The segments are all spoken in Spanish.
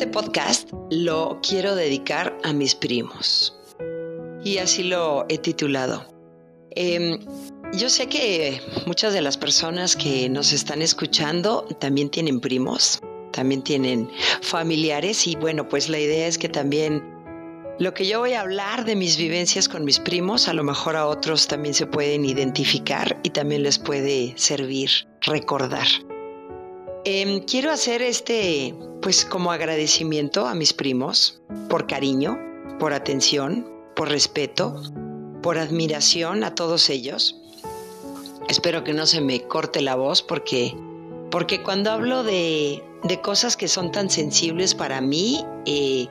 Este podcast lo quiero dedicar a mis primos. Y así lo he titulado. Em, yo sé que muchas de las personas que nos están escuchando también tienen primos, también tienen familiares y bueno, pues la idea es que también lo que yo voy a hablar de mis vivencias con mis primos, a lo mejor a otros también se pueden identificar y también les puede servir recordar. Em, quiero hacer este, pues como agradecimiento a mis primos por cariño, por atención, por respeto, por admiración a todos ellos. Espero que no se me corte la voz porque, porque cuando hablo de, de cosas que son tan sensibles para mí, eh,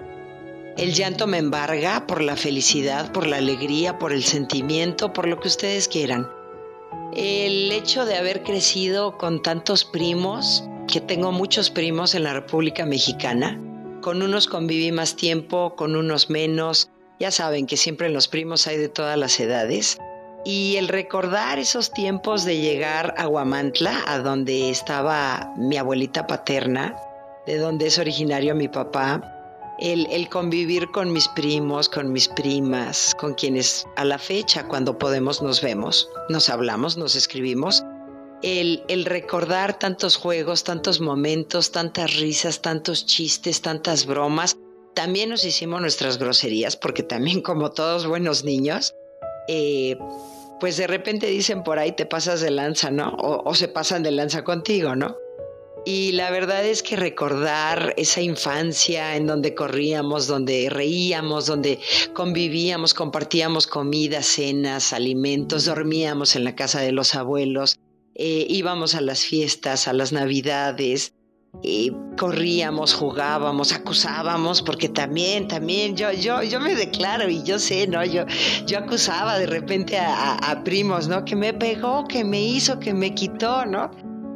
el llanto me embarga por la felicidad, por la alegría, por el sentimiento, por lo que ustedes quieran. El hecho de haber crecido con tantos primos, que tengo muchos primos en la República Mexicana. Con unos conviví más tiempo, con unos menos. Ya saben que siempre en los primos hay de todas las edades. Y el recordar esos tiempos de llegar a Huamantla, a donde estaba mi abuelita paterna, de donde es originario mi papá, el, el, convivir con mis primos, con mis primas, con quienes a la fecha, cuando podemos, nos vemos, nos hablamos, nos escribimos, el, recordar tantos juegos, tantos momentos, tantas risas, tantos chistes, tantas bromas. También nos hicimos nuestras groserías, porque también como todos buenos niños, eh, pues de repente dicen por ahí te pasas de lanza, ¿no? O, o, se pasan de lanza contigo, ¿no? Y la verdad es que recordar esa infancia en donde corríamos, donde reíamos, donde convivíamos, compartíamos comida, cenas, alimentos, dormíamos en la casa de los abuelos, eh, íbamos a las fiestas, a las navidades, y corríamos, jugábamos, acusábamos, porque también, también yo, yo, yo me declaro y yo sé, ¿no? Yo, yo acusaba de repente a, primos, ¿no? Que me pegó, que me hizo, que me quitó, ¿no?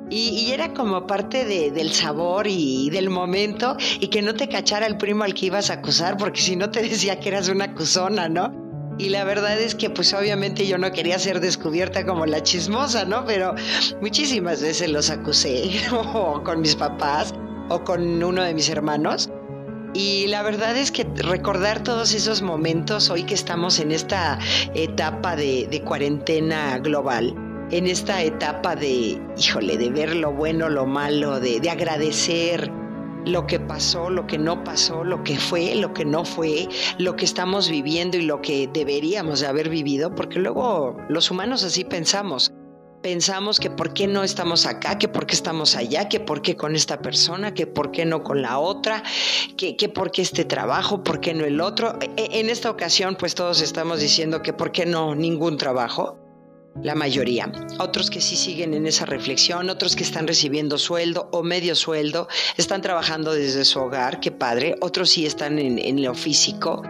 Y, era como parte del sabor y, del momento y que no te cachara el primo al que ibas a acusar, porque si no te decía que eras una acusona, ¿no? Y la verdad es que pues obviamente yo no quería ser descubierta como la chismosa, ¿no? Pero muchísimas veces los acusé, o con mis papás, o con uno de mis hermanos. Y la verdad es que recordar todos esos momentos hoy que estamos en esta etapa de, de cuarentena global, en esta etapa de, híjole, de ver lo bueno, lo malo, de, de agradecer, lo que pasó, lo que no pasó, lo que fue, lo que no fue, lo que estamos viviendo y lo que deberíamos de haber vivido, porque luego los humanos así pensamos. Pensamos que por qué no estamos acá, que por qué estamos allá, que por qué con esta persona, que por qué no con la otra, que, que por qué este trabajo, por qué no el otro. E, en esta ocasión, pues todos estamos diciendo que por qué no ningún trabajo la mayoría. Otros que sí siguen en esa reflexión, otros que están recibiendo sueldo o medio sueldo, están trabajando desde su hogar, qué padre. Otros sí están en, en lo físico.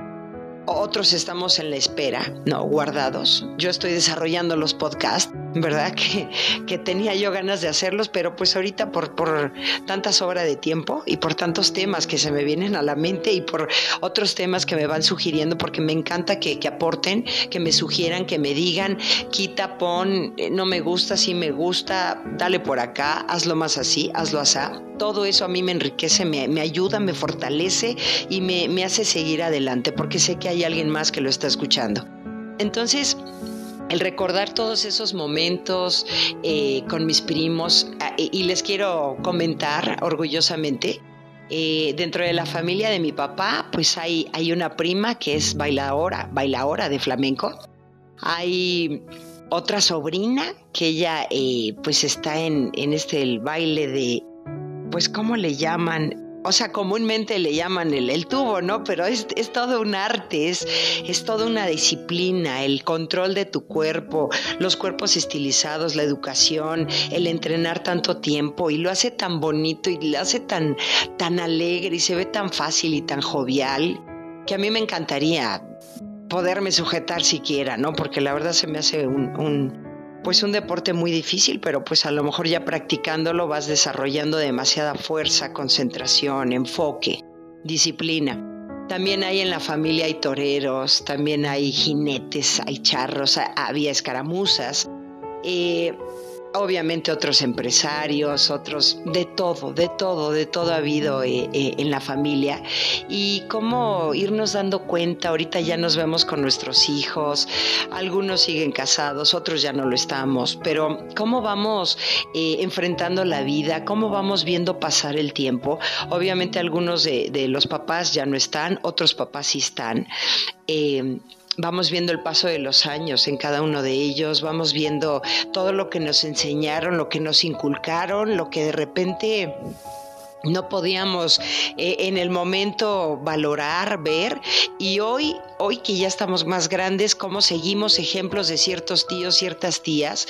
Otros estamos en la espera, no, guardados. Yo estoy desarrollando los podcasts ¿verdad? Que, que, tenía yo ganas de hacerlos, pero pues ahorita por, por tantas horas de tiempo y por tantos temas que se me vienen a la mente y por otros temas que me van sugiriendo, porque me encanta que, que aporten, que me sugieran, que me digan, quita, pon, eh, no me gusta, sí me gusta, dale por acá, hazlo más así, hazlo así. Todo eso a mí me enriquece, me, me ayuda, me fortalece y me, me hace seguir adelante, porque sé que hay alguien más que lo está escuchando. Entonces, el recordar todos esos momentos eh, con mis primos ah, y les quiero comentar orgullosamente. Eh, dentro de la familia de mi papá, pues hay, hay una prima que es bailadora, bailadora de flamenco. Hay otra sobrina que ella eh, pues está en, en este el baile de, pues ¿cómo le llaman? O sea, comúnmente le llaman el, tubo, ¿no? Pero es, todo un arte, es, es toda una disciplina, el control de tu cuerpo, los cuerpos estilizados, la educación, el entrenar tanto tiempo y lo hace tan bonito y lo hace tan, tan alegre y se ve tan fácil y tan jovial que a mí me encantaría poderme sujetar siquiera, ¿no? Porque la verdad se me hace un pues un deporte muy difícil, pero pues a lo mejor ya practicándolo vas desarrollando demasiada fuerza, concentración, enfoque, disciplina. También hay en la familia hay toreros, también hay jinetes, hay charros, había escaramuzas. Eh, obviamente otros empresarios, otros, de todo, de todo, de todo ha habido eh, eh, en la familia. Y cómo irnos dando cuenta, ahorita ya nos vemos con nuestros hijos, algunos siguen casados, otros ya no lo estamos, pero cómo vamos eh, enfrentando la vida, cómo vamos viendo pasar el tiempo. Obviamente algunos de, de los papás ya no están, otros papás sí están vamos viendo el paso de los años en cada uno de ellos, vamos viendo todo lo que nos enseñaron, lo que nos inculcaron, lo que de repente no podíamos eh, en el momento valorar, ver. Y hoy, hoy que ya estamos más grandes, cómo seguimos ejemplos de ciertos tíos, ciertas tías.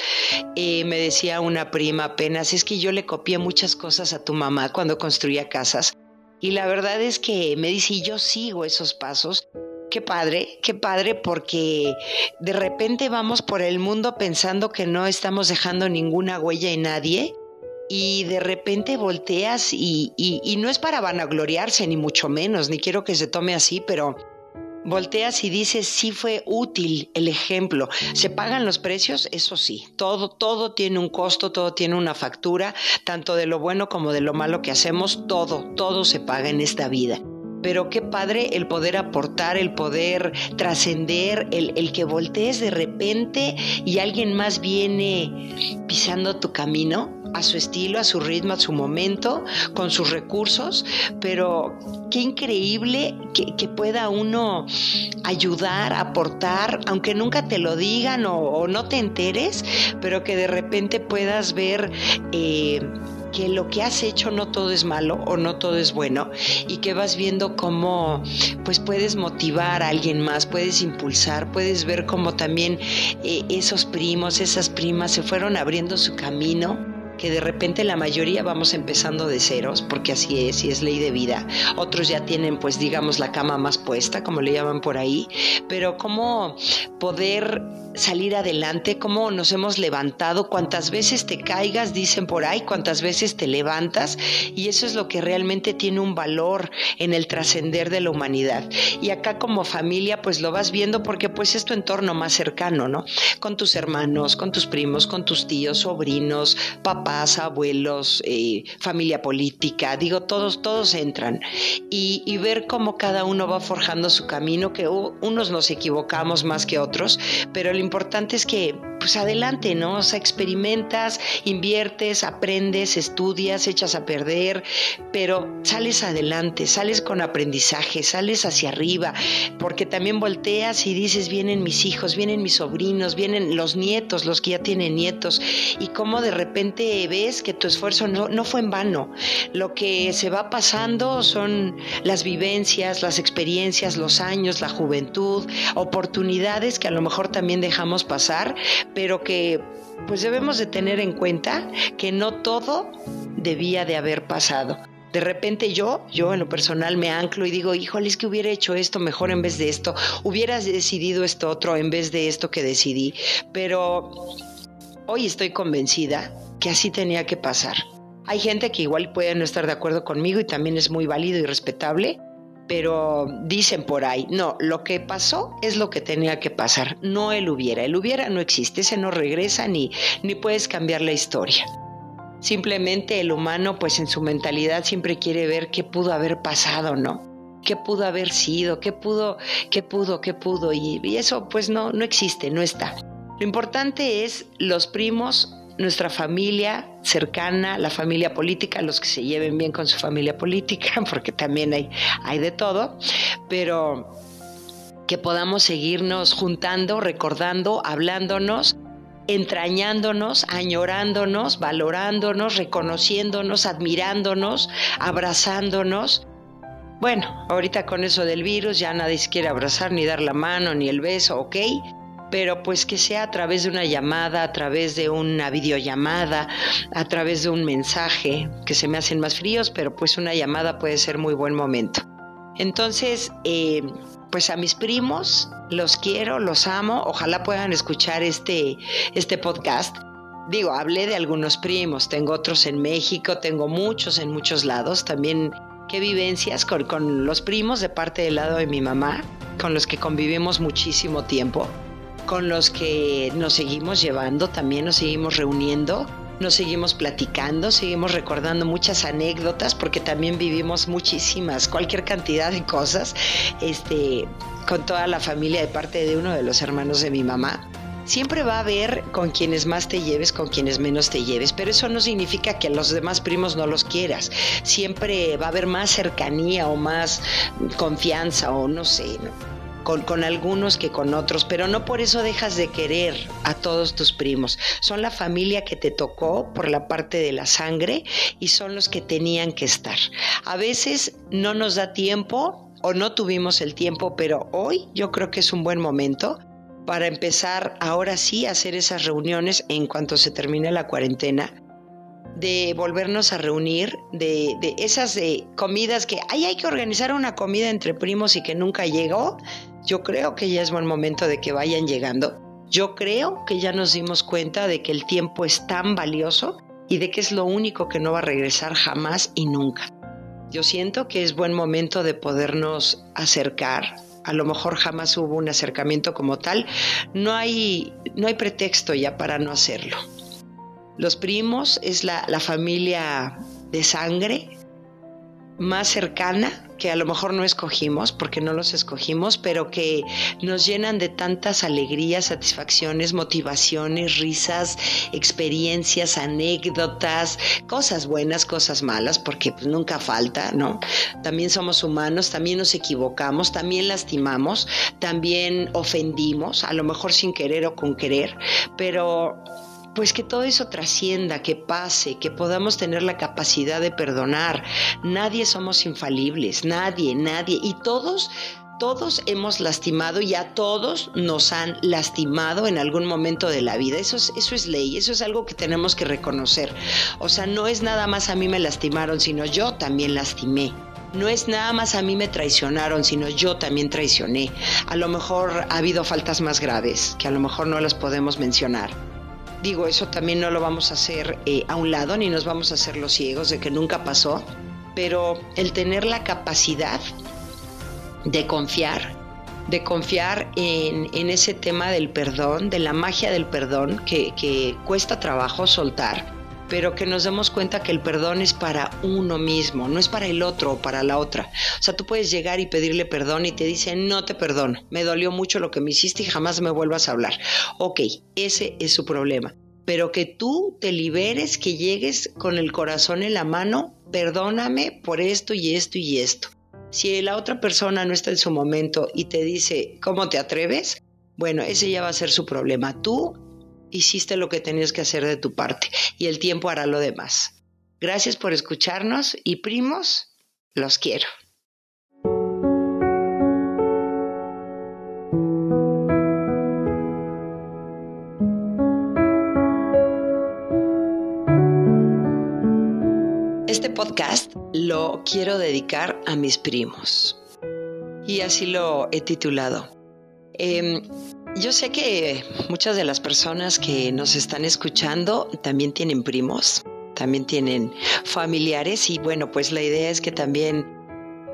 Eh, me decía una prima apenas, es que yo le copié muchas cosas a tu mamá cuando construía casas y la verdad es que me dice, yo sigo esos pasos qué padre, qué padre, porque de repente vamos por el mundo pensando que no estamos dejando ninguna huella en nadie y de repente volteas y, y, no es para vanagloriarse, ni mucho menos, ni quiero que se tome así, pero volteas y dices, sí fue útil el ejemplo. ¿Se pagan los precios? Eso sí, todo, todo tiene un costo, todo tiene una factura, tanto de lo bueno como de lo malo que hacemos, todo, todo se paga en esta vida pero qué padre el poder aportar, el poder trascender, el, que voltees de repente y alguien más viene pisando tu camino a su estilo, a su ritmo, a su momento, con sus recursos, pero qué increíble que, pueda uno ayudar, aportar, aunque nunca te lo digan o, no te enteres, pero que de repente puedas ver... Eh, que lo que has hecho no todo es malo o no todo es bueno y que vas viendo cómo pues puedes motivar a alguien más, puedes impulsar, puedes ver cómo también eh, esos primos, esas primas se fueron abriendo su camino que de repente la mayoría vamos empezando de ceros, porque así es y es ley de vida. Otros ya tienen, pues digamos, la cama más puesta, como le llaman por ahí, pero cómo poder salir adelante, cómo nos hemos levantado, cuántas veces te caigas, dicen por ahí, cuántas veces te levantas, y eso es lo que realmente tiene un valor en el trascender de la humanidad. Y acá como familia, pues lo vas viendo porque pues es tu entorno más cercano, ¿no? Con tus hermanos, con tus primos, con tus tíos, sobrinos, papás, abuelos, eh, familia política, digo, todos, todos entran. Y, y ver cómo cada uno va forjando su camino, que unos nos equivocamos más que otros, pero el importante es que, pues adelante, ¿no? O sea, experimentas, inviertes, aprendes, estudias, echas a perder, pero sales adelante, sales con aprendizaje, sales hacia arriba, porque también volteas y dices, vienen mis hijos, vienen mis sobrinos, vienen los nietos, los que ya tienen nietos, y cómo de repente ves que tu esfuerzo no, no fue en vano. Lo que se va pasando son las vivencias, las experiencias, los años, la juventud, oportunidades que a lo mejor también dejamos pasar, pero que pues debemos de tener en cuenta que no todo debía de haber pasado. De repente yo, yo en lo personal me anclo y digo, híjole, es que hubiera hecho esto mejor en vez de esto, hubieras decidido esto otro en vez de esto que decidí, pero hoy estoy convencida que así tenía que pasar. Hay gente que igual puede no estar de acuerdo conmigo y también es muy válido y respetable, pero dicen por ahí, no, lo que pasó es lo que tenía que pasar, no el hubiera. El hubiera no existe, ese no regresa ni, ni puedes cambiar la historia. Simplemente el humano, pues en su mentalidad siempre quiere ver qué pudo haber pasado, ¿no? qué pudo haber sido, qué pudo, qué pudo, qué pudo, y, y, eso pues no, no existe, no está. Lo importante es los primos nuestra familia cercana, la familia política, los que se lleven bien con su familia política, porque también hay, hay de todo, pero que podamos seguirnos juntando, recordando, hablándonos, entrañándonos, añorándonos, valorándonos, reconociéndonos, admirándonos, abrazándonos. Bueno, ahorita con eso del virus ya nadie se quiere abrazar, ni dar la mano, ni el beso, ¿ok? Pero pues que sea a través de una llamada, a través de una videollamada, a través de un mensaje, que se me hacen más fríos, pero pues una llamada puede ser muy buen momento. Entonces, eh, pues a mis primos los quiero, los amo, ojalá puedan escuchar este, este podcast. Digo, hablé de algunos primos, tengo otros en México, tengo muchos en muchos lados, también qué vivencias con, con los primos de parte del lado de mi mamá, con los que convivimos muchísimo tiempo con los que nos seguimos llevando, también nos seguimos reuniendo, nos seguimos platicando, seguimos recordando muchas anécdotas porque también vivimos muchísimas, cualquier cantidad de cosas, este, con toda la familia de parte de uno de los hermanos de mi mamá. Siempre va a haber con quienes más te lleves, con quienes menos te lleves, pero eso no significa que a los demás primos no los quieras. Siempre va a haber más cercanía o más confianza o no sé, Con, con, algunos que con otros, pero no por eso dejas de querer a todos tus primos. Son la familia que te tocó por la parte de la sangre y son los que tenían que estar. A veces no nos da tiempo o no tuvimos el tiempo, pero hoy yo creo que es un buen momento para empezar ahora sí a hacer esas reuniones en cuanto se termine la cuarentena, de volvernos a reunir, de, esas de comidas que ay, hay que organizar una comida entre primos y que nunca llegó. Yo creo que ya es buen momento de que vayan llegando. Yo creo que ya nos dimos cuenta de que el tiempo es tan valioso y de que es lo único que no va a regresar jamás y nunca. Yo siento que es buen momento de podernos acercar, a lo mejor jamás hubo un acercamiento como tal, no hay, no hay pretexto ya para no hacerlo. Los primos es la, la familia de sangre más cercana que a lo mejor no escogimos, porque no los escogimos, pero que nos llenan de tantas alegrías, satisfacciones, motivaciones, risas, experiencias, anécdotas, cosas buenas, cosas malas, porque pues, nunca falta, ¿no? También somos humanos, también nos equivocamos, también lastimamos, también ofendimos, a lo mejor sin querer o con querer, pero pues que todo eso trascienda, que pase, que podamos tener la capacidad de perdonar. Nadie somos infalibles, nadie, nadie. Y todos todos hemos lastimado y a todos nos han lastimado en algún momento de la vida. Eso es, eso es ley, eso es algo que tenemos que reconocer. O sea, no es nada más a mí me lastimaron, sino yo también lastimé. No es nada más a mí me traicionaron, sino yo también traicioné. A lo mejor ha habido faltas más graves, que a lo mejor no las podemos mencionar Digo, eso también no lo vamos a hacer eh, a un lado, ni nos vamos a hacer los ciegos de que nunca pasó, pero el tener la capacidad de confiar, de confiar en, ese tema del perdón, de la magia del perdón, que, que cuesta trabajo soltar, pero que nos demos cuenta que el perdón es para uno mismo, no es para el otro o para la otra. O sea, tú puedes llegar y pedirle perdón y te dice, no te perdono, me dolió mucho lo que me hiciste y jamás me vuelvas a hablar. Ok, ese es su problema. Pero que tú te liberes, que llegues con el corazón en la mano, perdóname por esto y esto y esto. Si la otra persona no está en su momento y te dice, ¿cómo te atreves? Bueno, ese ya va a ser su problema. Tú hiciste lo que tenías que hacer de tu parte y el tiempo hará lo demás. Gracias por escucharnos y primos, los quiero. Este podcast lo quiero dedicar a mis primos y así lo he titulado. Em, yo sé que muchas de las personas que nos están escuchando también tienen primos, también tienen familiares y bueno, pues la idea es que también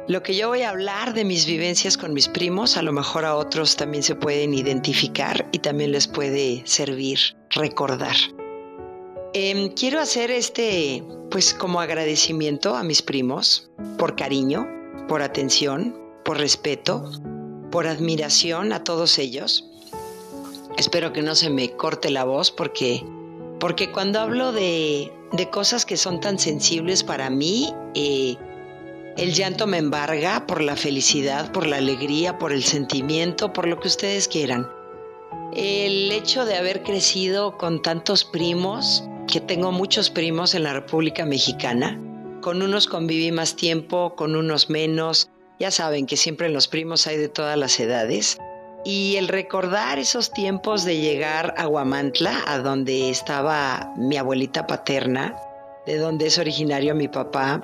lo que yo voy a hablar de mis vivencias con mis primos, a lo mejor a otros también se pueden identificar y también les puede servir recordar. Em, quiero hacer este, pues como agradecimiento a mis primos por cariño, por atención, por respeto, por admiración a todos ellos Espero que no se me corte la voz porque, porque cuando hablo de, cosas que son tan sensibles para mí, eh, el llanto me embarga por la felicidad, por la alegría, por el sentimiento, por lo que ustedes quieran. El hecho de haber crecido con tantos primos, que tengo muchos primos en la República Mexicana, con unos conviví más tiempo, con unos menos, ya saben que siempre en los primos hay de todas las edades. Y el recordar esos tiempos de llegar a Huamantla, a donde estaba mi abuelita paterna, de donde es originario mi papá,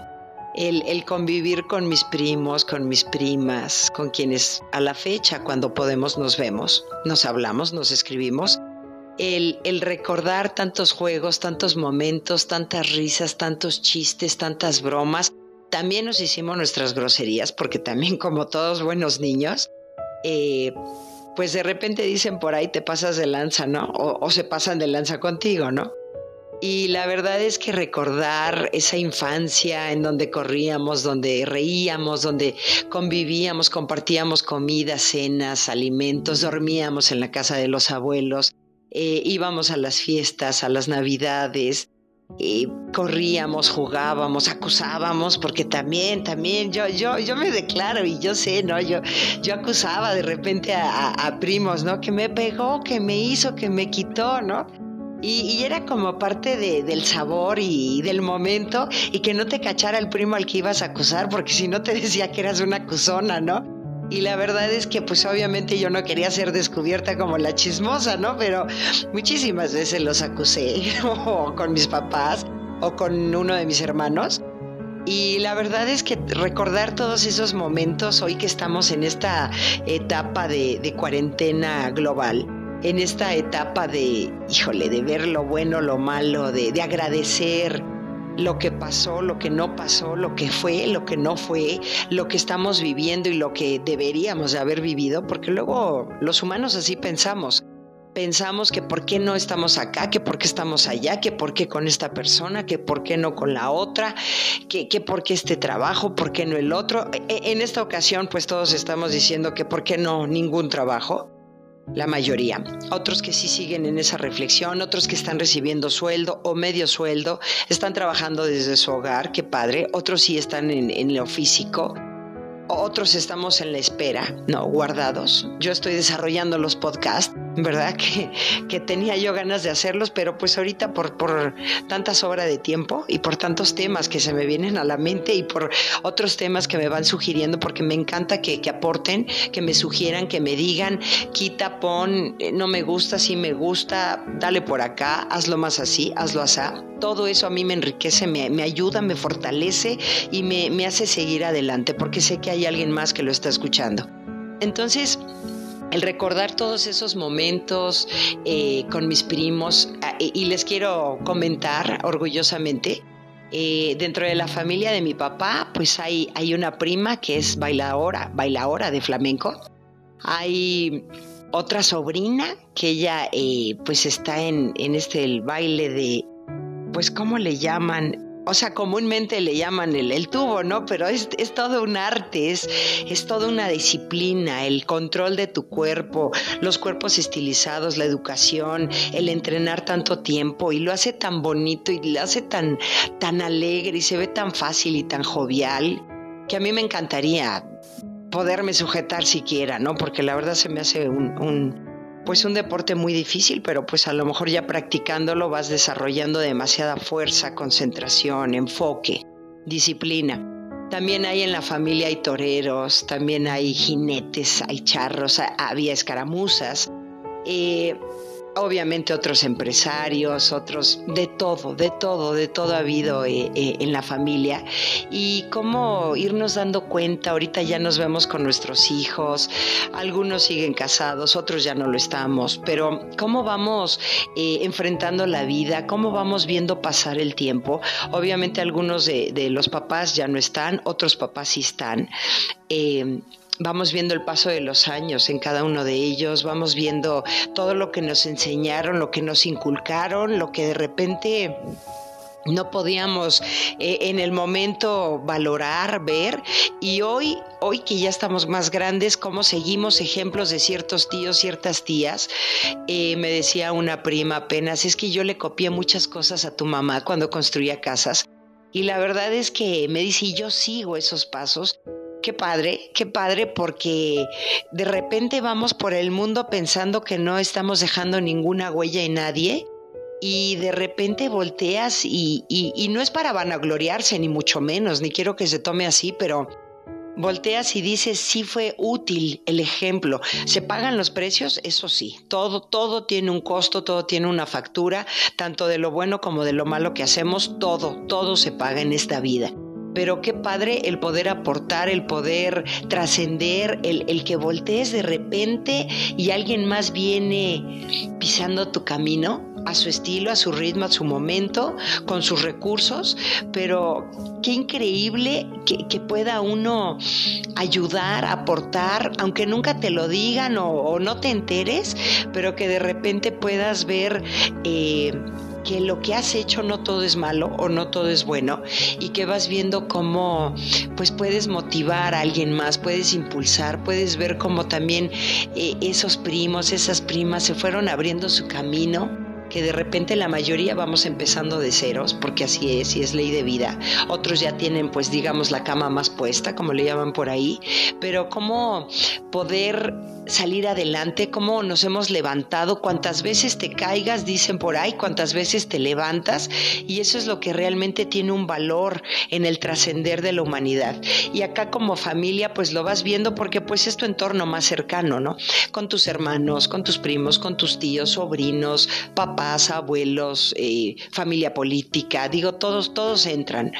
el, el, convivir con mis primos, con mis primas, con quienes a la fecha, cuando podemos, nos vemos, nos hablamos, nos escribimos. El, el recordar tantos juegos, tantos momentos, tantas risas, tantos chistes, tantas bromas. También nos hicimos nuestras groserías, porque también como todos buenos niños, eh, pues de repente dicen por ahí te pasas de lanza, ¿no? O, se pasan de lanza contigo, ¿no? Y la verdad es que recordar esa infancia en donde corríamos, donde reíamos, donde convivíamos, compartíamos comida, cenas, alimentos, dormíamos en la casa de los abuelos, eh, íbamos a las fiestas, a las navidades, y corríamos, jugábamos, acusábamos, porque también, también yo, yo, yo me declaro y yo sé, ¿no? Yo, yo acusaba de repente a, primos, ¿no? Que me pegó, que me hizo, que me quitó, ¿no? Y, era como parte del sabor y, del momento y que no te cachara el primo al que ibas a acusar, porque si no te decía que eras una acusona, ¿no? Y la verdad es que pues obviamente yo no quería ser descubierta como la chismosa, ¿no? Pero muchísimas veces los acusé, o con mis papás, o con uno de mis hermanos. Y la verdad es que recordar todos esos momentos hoy que estamos en esta etapa de, cuarentena global, en esta etapa de, híjole, de ver lo bueno, lo malo, de, de agradecer, lo que pasó, lo que no pasó, lo que fue, lo que no fue, lo que estamos viviendo y lo que deberíamos de haber vivido, porque luego los humanos así pensamos. Pensamos que por qué no estamos acá, que por qué estamos allá, que por qué con esta persona, que por qué no con la otra, que, que por qué este trabajo, por qué no el otro. E, e, en esta ocasión, pues todos estamos diciendo que por qué no ningún trabajo la mayoría. Otros que sí siguen en esa reflexión, otros que están recibiendo sueldo o medio sueldo, están trabajando desde su hogar, qué padre. Otros sí están en, en lo físico. Otros estamos en la espera, no, guardados. Yo estoy desarrollando los podcasts ¿verdad? Que, que, tenía yo ganas de hacerlos, pero pues ahorita por, por tanta sobra de tiempo y por tantos temas que se me vienen a la mente y por otros temas que me van sugiriendo, porque me encanta que, que aporten, que me sugieran, que me digan, quita, pon, eh, no me gusta, sí me gusta, dale por acá, hazlo más así, hazlo así. Todo eso a mí me enriquece, me, me ayuda, me fortalece y me, me hace seguir adelante, porque sé que hay alguien más que lo está escuchando. Entonces, el recordar todos esos momentos eh, con mis primos ah, y les quiero comentar orgullosamente. Eh, dentro de la familia de mi papá, pues hay, hay una prima que es bailadora, bailadora de flamenco. Hay otra sobrina que ella eh, pues está en, en este el baile de, pues ¿cómo le llaman? O sea, comúnmente le llaman el, tubo, ¿no? Pero es, todo un arte, es, es toda una disciplina, el control de tu cuerpo, los cuerpos estilizados, la educación, el entrenar tanto tiempo y lo hace tan bonito y lo hace tan, tan alegre y se ve tan fácil y tan jovial que a mí me encantaría poderme sujetar siquiera, ¿no? Porque la verdad se me hace un pues un deporte muy difícil, pero pues a lo mejor ya practicándolo vas desarrollando demasiada fuerza, concentración, enfoque, disciplina. También hay en la familia hay toreros, también hay jinetes, hay charros, había escaramuzas. Eh, obviamente otros empresarios, otros, de todo, de todo, de todo ha habido eh, eh, en la familia. Y cómo irnos dando cuenta, ahorita ya nos vemos con nuestros hijos, algunos siguen casados, otros ya no lo estamos, pero cómo vamos eh, enfrentando la vida, cómo vamos viendo pasar el tiempo. Obviamente algunos de, de los papás ya no están, otros papás sí están vamos viendo el paso de los años en cada uno de ellos, vamos viendo todo lo que nos enseñaron, lo que nos inculcaron, lo que de repente no podíamos eh, en el momento valorar, ver. Y hoy, hoy que ya estamos más grandes, como seguimos ejemplos de ciertos tíos, ciertas tías, eh, me decía una prima apenas, es que yo le copié muchas cosas a tu mamá cuando construía casas y la verdad es que me dice, yo sigo esos pasos qué padre, qué padre, porque de repente vamos por el mundo pensando que no estamos dejando ninguna huella en nadie y de repente volteas y, y, no es para vanagloriarse, ni mucho menos, ni quiero que se tome así, pero volteas y dices, sí fue útil el ejemplo. ¿Se pagan los precios? Eso sí, todo, todo tiene un costo, todo tiene una factura, tanto de lo bueno como de lo malo que hacemos, todo, todo se paga en esta vida pero qué padre el poder aportar, el poder trascender, el, que voltees de repente y alguien más viene pisando tu camino a su estilo, a su ritmo, a su momento, con sus recursos, pero qué increíble que, pueda uno ayudar, aportar, aunque nunca te lo digan o, no te enteres, pero que de repente puedas ver... Eh, que lo que has hecho no todo es malo o no todo es bueno y que vas viendo cómo pues puedes motivar a alguien más, puedes impulsar, puedes ver cómo también eh, esos primos, esas primas se fueron abriendo su camino que de repente la mayoría vamos empezando de ceros, porque así es y es ley de vida. Otros ya tienen, pues digamos, la cama más puesta, como le llaman por ahí, pero cómo poder salir adelante, cómo nos hemos levantado, cuántas veces te caigas, dicen por ahí, cuántas veces te levantas, y eso es lo que realmente tiene un valor en el trascender de la humanidad. Y acá como familia, pues lo vas viendo porque pues es tu entorno más cercano, ¿no? Con tus hermanos, con tus primos, con tus tíos, sobrinos, papás, abuelos, eh, familia política, digo, todos, todos entran.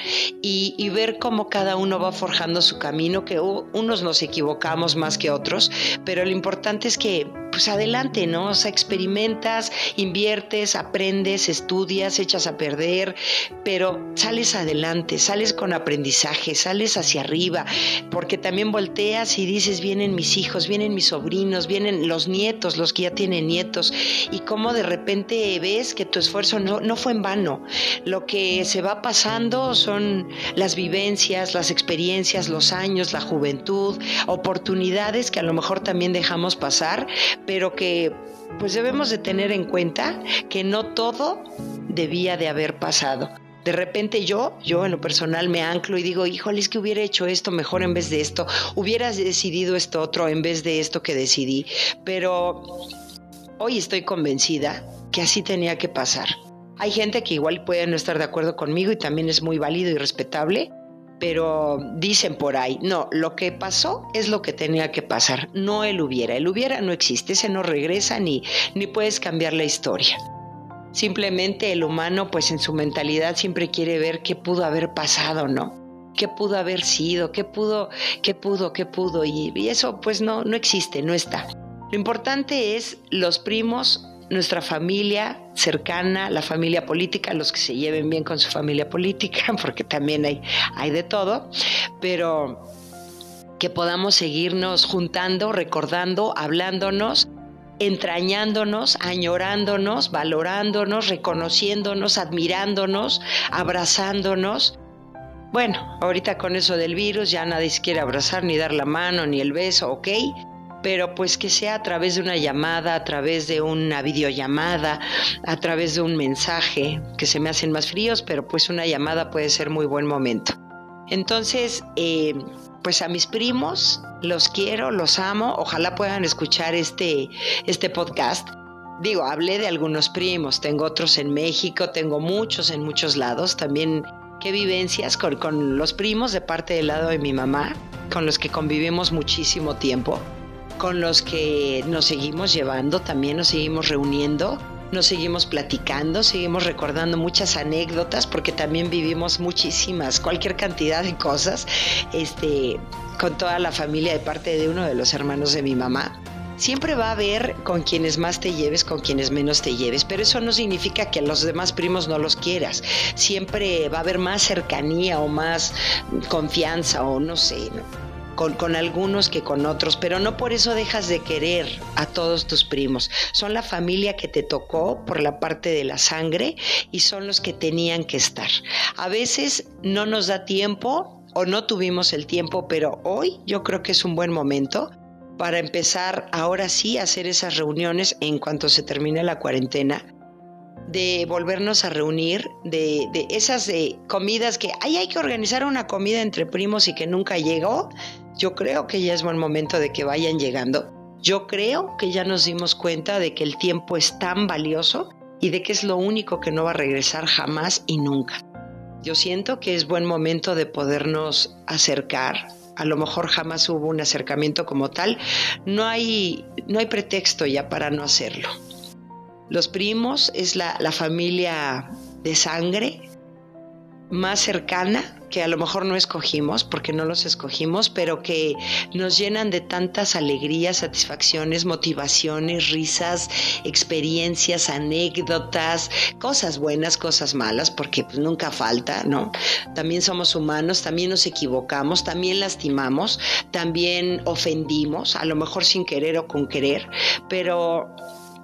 Y, ver cómo cada uno va forjando su camino, que unos nos equivocamos más que otros, pero el importante es que, pues adelante, ¿no? O sea, experimentas, inviertes, aprendes, estudias, echas a perder, pero sales adelante, sales con aprendizaje, sales hacia arriba, porque también volteas y dices, vienen mis hijos, vienen mis sobrinos, vienen los nietos, los que ya tienen nietos, y cómo de repente ves que tu esfuerzo no, no fue en vano. Lo que se va pasando son las vivencias, las experiencias, los años, la juventud, oportunidades que a lo mejor también dejamos pasar, pero que pues debemos de tener en cuenta que no todo debía de haber pasado. De repente yo, yo en lo personal me anclo y digo, híjole, es que hubiera hecho esto mejor en vez de esto, hubieras decidido esto otro en vez de esto que decidí, pero hoy estoy convencida que así tenía que pasar. Hay gente que igual puede no estar de acuerdo conmigo y también es muy válido y respetable, pero dicen por ahí, no, lo que pasó es lo que tenía que pasar, no el hubiera. El hubiera no existe, ese no regresa ni, ni puedes cambiar la historia. Simplemente el humano, pues en su mentalidad siempre quiere ver qué pudo haber pasado, ¿no? qué pudo haber sido, qué pudo, qué pudo, qué pudo, y, y, eso pues no, no existe, no está. Lo importante es los primos nuestra familia cercana, la familia política, los que se lleven bien con su familia política, porque también hay, hay de todo, pero que podamos seguirnos juntando, recordando, hablándonos, entrañándonos, añorándonos, valorándonos, reconociéndonos, admirándonos, abrazándonos. Bueno, ahorita con eso del virus ya nadie se quiere abrazar, ni dar la mano, ni el beso, ¿ok? Pero pues que sea a través de una llamada, a través de una videollamada, a través de un mensaje, que se me hacen más fríos, pero pues una llamada puede ser muy buen momento. Entonces, eh, pues a mis primos los quiero, los amo, ojalá puedan escuchar este, este podcast. Digo, hablé de algunos primos, tengo otros en México, tengo muchos en muchos lados, también qué vivencias con, con los primos de parte del lado de mi mamá, con los que convivimos muchísimo tiempo con los que nos seguimos llevando, también nos seguimos reuniendo, nos seguimos platicando, seguimos recordando muchas anécdotas porque también vivimos muchísimas, cualquier cantidad de cosas, este, con toda la familia de parte de uno de los hermanos de mi mamá. Siempre va a haber con quienes más te lleves, con quienes menos te lleves, pero eso no significa que a los demás primos no los quieras. Siempre va a haber más cercanía o más confianza o no sé. Con, algunos que con otros, pero no por eso dejas de querer a todos tus primos. Son la familia que te tocó por la parte de la sangre y son los que tenían que estar. A veces no nos da tiempo o no tuvimos el tiempo, pero hoy yo creo que es un buen momento para empezar ahora sí a hacer esas reuniones en cuanto se termine la cuarentena de volvernos a reunir, de, de esas de comidas que ay, hay que organizar una comida entre primos y que nunca llegó, yo creo que ya es buen momento de que vayan llegando. Yo creo que ya nos dimos cuenta de que el tiempo es tan valioso y de que es lo único que no va a regresar jamás y nunca. Yo siento que es buen momento de podernos acercar. A lo mejor jamás hubo un acercamiento como tal. No hay, no hay pretexto ya para no hacerlo. Los primos es la, la familia de sangre, más cercana, que a lo mejor no escogimos, porque no los escogimos, pero que nos llenan de tantas alegrías, satisfacciones, motivaciones, risas, experiencias, anécdotas, cosas buenas, cosas malas, porque pues, nunca falta, ¿no? También somos humanos, también nos equivocamos, también lastimamos, también ofendimos, a lo mejor sin querer o con querer, pero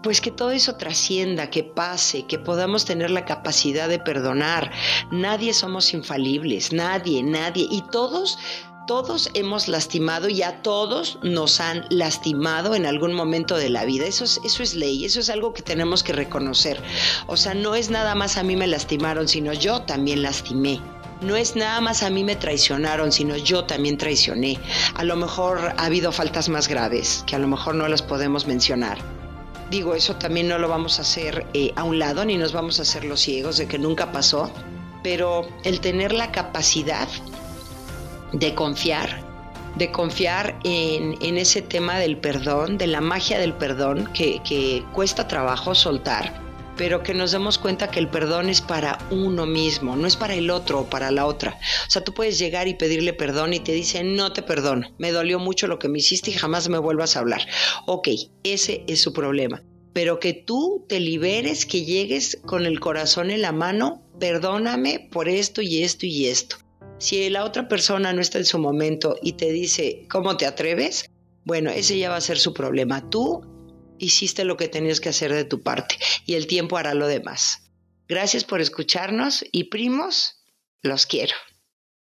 pues que todo eso trascienda, que pase, que podamos tener la capacidad de perdonar. Nadie somos infalibles, nadie, nadie. Y todos todos hemos lastimado y a todos nos han lastimado en algún momento de la vida. Eso es, ley, eso es algo que tenemos que reconocer. O sea, no es nada más a mí me lastimaron, sino yo también lastimé. No es nada más a mí me traicionaron, sino yo también traicioné. A lo mejor ha habido faltas más graves, que a lo mejor no las podemos mencionar Digo, eso también no lo vamos a hacer eh, a un lado, ni nos vamos a hacer los ciegos de que nunca pasó, pero el tener la capacidad de confiar, de confiar en, ese tema del perdón, de la magia del perdón, que, que cuesta trabajo soltar, pero que nos demos cuenta que el perdón es para uno mismo, no es para el otro o para la otra. O sea, tú puedes llegar y pedirle perdón y te dice, no te perdono, me dolió mucho lo que me hiciste y jamás me vuelvas a hablar. Ok, ese es su problema. Pero que tú te liberes, que llegues con el corazón en la mano, perdóname por esto y esto y esto. Si la otra persona no está en su momento y te dice, ¿cómo te atreves? Bueno, ese ya va a ser su problema. Tú hiciste lo que tenías que hacer de tu parte y el tiempo hará lo demás. Gracias por escucharnos y primos, los quiero.